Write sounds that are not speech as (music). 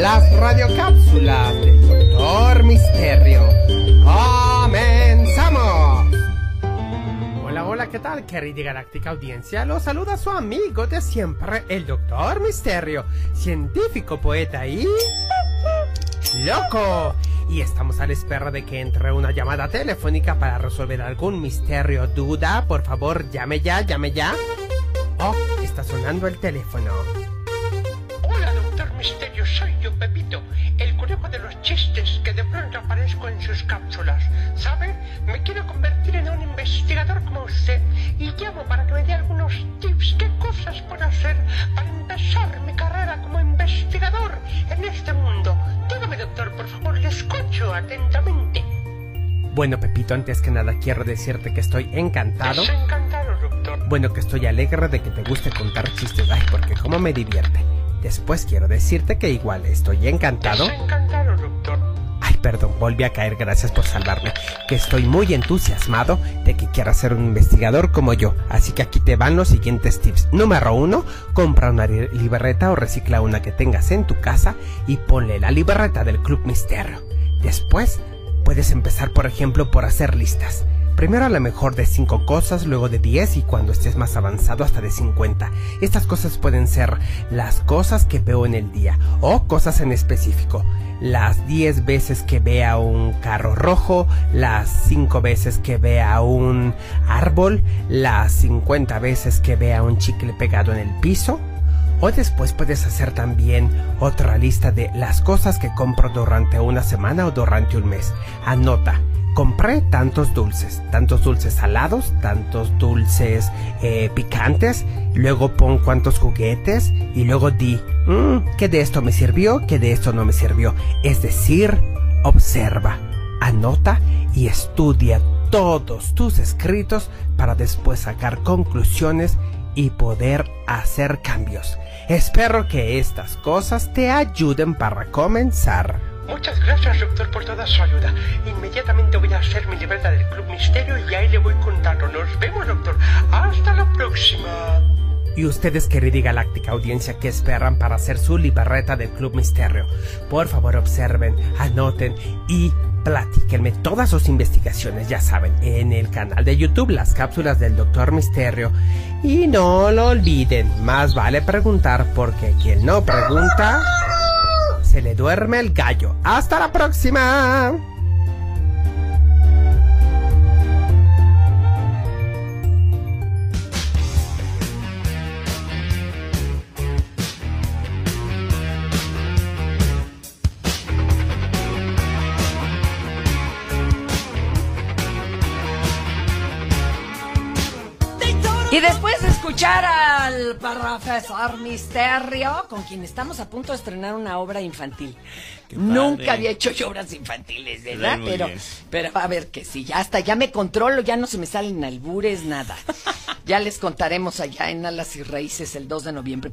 las radiocápsulas del Doctor Misterio. ¡Comenzamos! Hola, hola, ¿qué tal, querida galáctica audiencia? Los saluda su amigo de siempre, el Doctor Misterio, científico, poeta y... ¡Loco! Y estamos a la espera de que entre una llamada telefónica para resolver algún misterio duda. Por favor, llame ya, llame ya. Oh, está sonando el teléfono. Soy yo, Pepito, el conejo de los chistes que de pronto aparezco en sus cápsulas. ¿Sabe? Me quiero convertir en un investigador como usted y llamo para que me dé algunos tips. ¿Qué cosas puedo hacer para empezar mi carrera como investigador en este mundo? Dígame, doctor, por favor, le escucho atentamente. Bueno, Pepito, antes que nada quiero decirte que estoy encantado. Es encantado, doctor. Bueno, que estoy alegre de que te guste contar chistes. Ay, porque como me divierte. Después quiero decirte que igual estoy encantado. Es encantado, doctor. Ay, perdón, volví a caer, gracias por salvarme. Que estoy muy entusiasmado de que quieras ser un investigador como yo. Así que aquí te van los siguientes tips. Número uno, compra una li- libreta o recicla una que tengas en tu casa y ponle la libreta del Club Misterio. Después, puedes empezar, por ejemplo, por hacer listas. Primero a lo mejor de 5 cosas, luego de 10 y cuando estés más avanzado hasta de 50. Estas cosas pueden ser las cosas que veo en el día o cosas en específico. Las 10 veces que vea un carro rojo, las 5 veces que vea un árbol, las 50 veces que vea un chicle pegado en el piso. O después puedes hacer también otra lista de las cosas que compro durante una semana o durante un mes. Anota, compré tantos dulces, tantos dulces salados, tantos dulces eh, picantes, luego pon cuántos juguetes y luego di, "Mm, ¿qué de esto me sirvió? ¿Qué de esto no me sirvió? Es decir, observa, anota y estudia todos tus escritos para después sacar conclusiones y poder hacer cambios. Espero que estas cosas te ayuden para comenzar. Muchas gracias, doctor, por toda su ayuda. Inmediatamente voy a hacer mi libreta del Club Misterio y ahí le voy contando. Nos vemos, doctor. Hasta la próxima. Y ustedes, querida y galáctica audiencia, ¿qué esperan para hacer su libreta del Club Misterio? Por favor, observen, anoten y platíquenme todas sus investigaciones, ya saben, en el canal de YouTube, las cápsulas del Doctor Misterio. Y no lo olviden, más vale preguntar porque quien no pregunta, se le duerme el gallo. ¡Hasta la próxima! Y después de escuchar al profesor Misterio, con quien estamos a punto de estrenar una obra infantil. Nunca había hecho yo obras infantiles, ¿verdad? Pero, bien. pero a ver que sí, ya hasta, ya me controlo, ya no se me salen albures, nada. (laughs) Ya les contaremos allá en Alas y Raíces el 2 de noviembre.